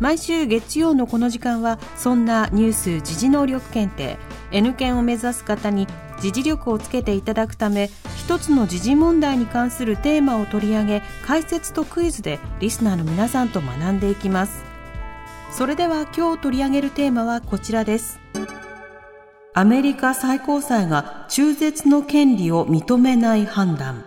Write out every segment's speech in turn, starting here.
毎週月曜のこの時間はそんなニュース時事能力検定 N 検を目指す方に時事力をつけていただくため一つの時事問題に関するテーマを取り上げ解説とクイズでリスナーの皆さんと学んでいきます。それでは今日取り上げるテーマはこちらです。アメリカ最高裁が中絶の権利を認めない判断。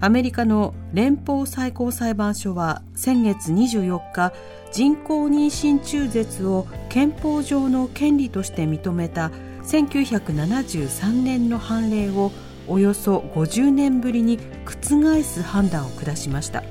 アメリカの連邦最高裁判所は先月24日人工妊娠中絶を憲法上の権利として認めた1973年の判例をおよそ50年ぶりに覆す判断を下しました。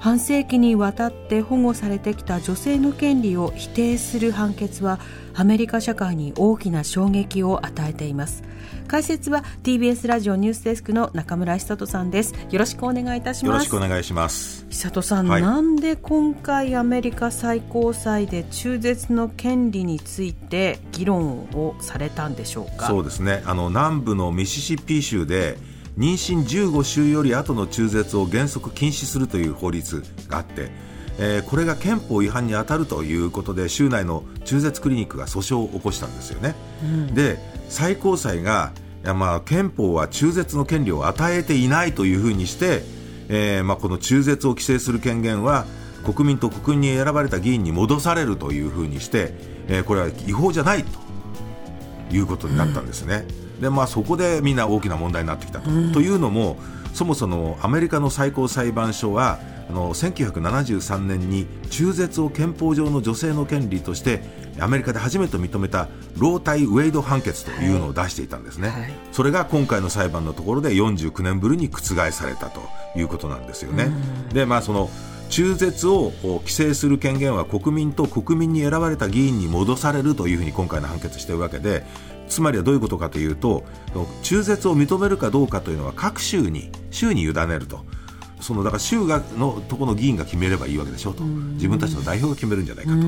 半世紀にわたって保護されてきた女性の権利を否定する判決はアメリカ社会に大きな衝撃を与えています。解説は TBS ラジオニュースデスクの中村久人さんです。よろしくお願いいたします。よろしくお願いします。久人さん、はい。なんで今回アメリカ最高裁で中絶の権利について議論をされたんでしょうか？そうですね。あの南部のミシシッピ州で妊娠15週より後の中絶を原則禁止するという法律があって、えーこれが憲法違反に当たるということで州内の中絶クリニックが訴訟を起こしたんですよね、で最高裁がいやまあ憲法は中絶の権利を与えていないというふうにして、えーまあ、この中絶を規制する権限は国民と国民に選ばれた議員に戻されるというふうにして、えーこれは違法じゃないということになったんですね。でまあ、そこでみんな大きな問題になってきたと。というのもそもそもアメリカの最高裁判所はあの1973年に中絶を憲法上の女性の権利としてアメリカで初めて認めたロータイ・ウェイド判決というのを出していたんですね、はいそれが今回の裁判のところで49年ぶりに覆されたということなんですよね。でまあその中絶を規制する権限は国民と国民に選ばれた議員に戻されるというふうに今回の判決しているわけでつまりはどういうことかというと中絶を認めるかどうかというのは各州に州に委ねると。そのだから州がのところの議員が決めればいいわけでしょうと。自分たちの代表が決めるんじゃないかと。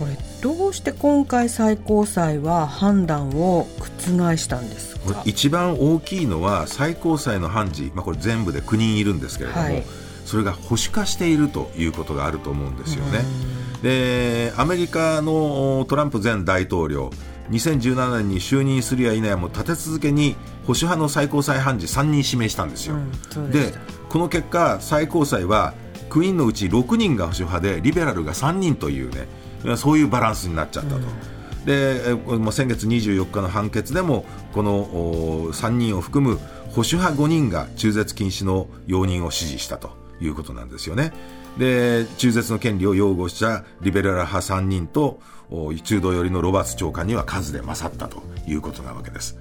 これどうして今回最高裁は判断を覆したんですか？一番大きいのは最高裁の判事、まあ、これ全部で9人いるんですけれども、はいそれが保守化しているということがあると思うんですよね。でアメリカのトランプ前大統領2017年に就任するや否やも立て続けに保守派の最高裁判事3人指名したんですよ。うんでこの結果最高裁は9人のうち6人が保守派でリベラルが3人というねそういうバランスになっちゃったと。でえこれも先月24日の判決でもこのお3人を含む保守派5人が中絶禁止の容認を支持したということなんですよね。で中絶の権利を擁護したリベラル派3人と中道寄りのロバーツ長官には数で勝ったということなわけです。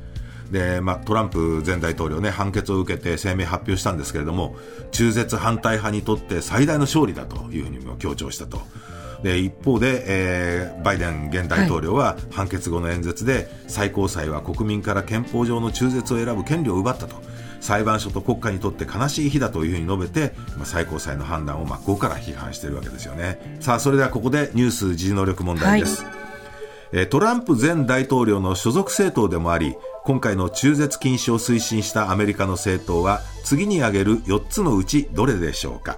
でまあ、トランプ前大統領ね判決を受けて声明発表したんですけれども中絶反対派にとって最大の勝利だというふうにも強調したと。で一方で、えーバイデン現大統領は判決後の演説で、最高裁は国民から憲法上の中絶を選ぶ権利を奪ったと。裁判所と国家にとって悲しい日だというふうに述べて、まあ、最高裁の判断を真っ向から批判しているわけですよね。さあそれではここでニュース時事能力問題です、えートランプ前大統領の所属政党でもあり今回の中絶禁止を推進したアメリカの政党は次に挙げる4つのうちどれでしょうか。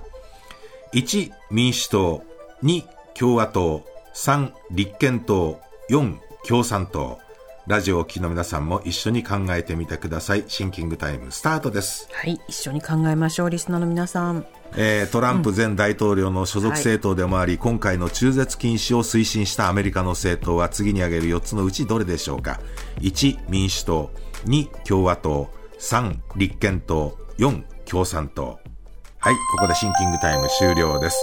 1民主党。2共和党3立憲党4共産党。ラジオをお聞きの皆さんも一緒に考えてみてください。シンキングタイムスタートです。はい一緒に考えましょうリスナーの皆さん。えートランプ前大統領の所属政党でもあり、今回の中絶禁止を推進したアメリカの政党は次に挙げる4つのうちどれでしょうか。1民主党。2共和党。3立憲党。4共産党。はい、ここでシンキングタイム終了です。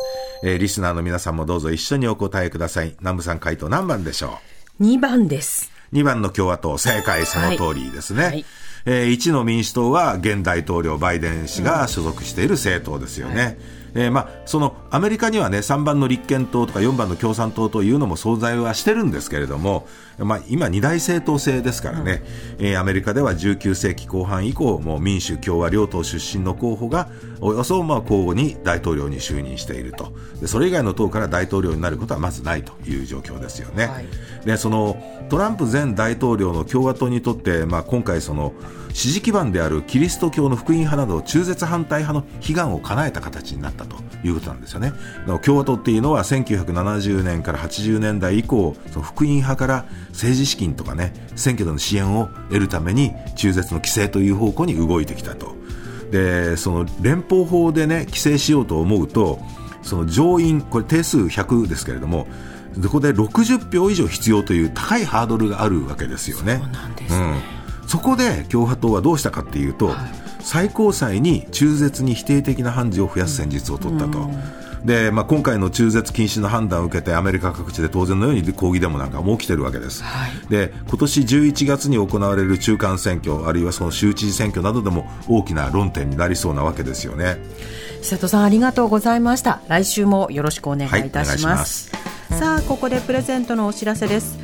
えーリスナーの皆さんもどうぞ一緒にお答えください。南部さん回答何番でしょ2番ですう ?2 番の共和党、正解その通りですね。はいえー1の民主党は現大統領バイデン氏が所属している政党ですよね。えーまあ、そのアメリカにはね3番の立憲党とか4番の共産党というのも存在はしてるんですけれども、まあ、今、二大政党制ですからね、うん、えー、アメリカでは19世紀後半以降もう民主、共和両党出身の候補がおよそまあ交互に大統領に就任していると。でそれ以外の党から大統領になることはまずないという状況ですよね。はい、でそのトランプ前大統領の共和党にとって、まあ、今回その支持基盤であるキリスト教の福音派など中絶反対派の悲願を叶えた形になったということなんですよね。共和党っていうのは1970年から80年代以降その福音派から政治資金とかね選挙での支援を得るために中絶の規制という方向に動いてきたと。でその連邦法でね規制しようと思うとその上院これ定数100ですけれどもそこで60票以上必要という高いハードルがあるわけですよね。そうなんですね、うんそこで共和党はどうしたかっていうと、はい、最高裁に中絶に否定的な判事を増やす戦術を取ったと。で、まあ、今回の中絶禁止の判断を受けてアメリカ各地で当然のように抗議デモなんかも起きてるわけです、はい、で今年11月に行われる中間選挙あるいはその州知事選挙などでも大きな論点になりそうなわけですよね。瀬戸さんありがとうございました。来週もよろしくお願いいたします、はい、さあここでプレゼントのお知らせです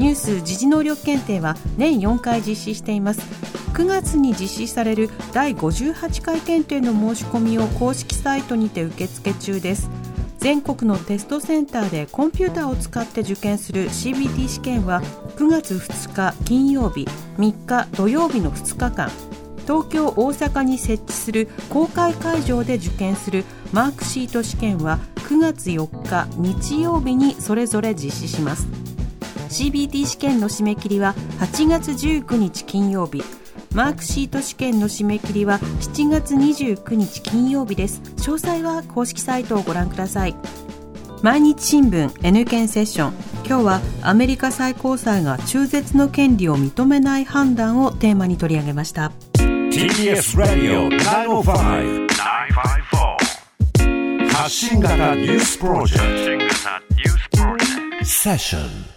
ニュース時事能力検定は年4回実施しています。9月に実施される第58回検定の申し込みを公式サイトにて受付中です。全国のテストセンターでコンピューターを使って受験する CBT 試験は9月2日金曜日3日土曜日の2日間。東京大阪に設置する公開会場で受験するマークシート試験は9月4日日曜日にそれぞれ実施します。CBT 試験の締め切りは8月19日金曜日。マークシート試験の締め切りは7月29日金曜日です。詳細は公式サイトをご覧ください。毎日新聞 N 検セッション。今日はアメリカ最高裁が中絶の権利を認めない判断をテーマに取り上げました。TBS ラディオ905-954発信型ニュースプロジェクト。セッション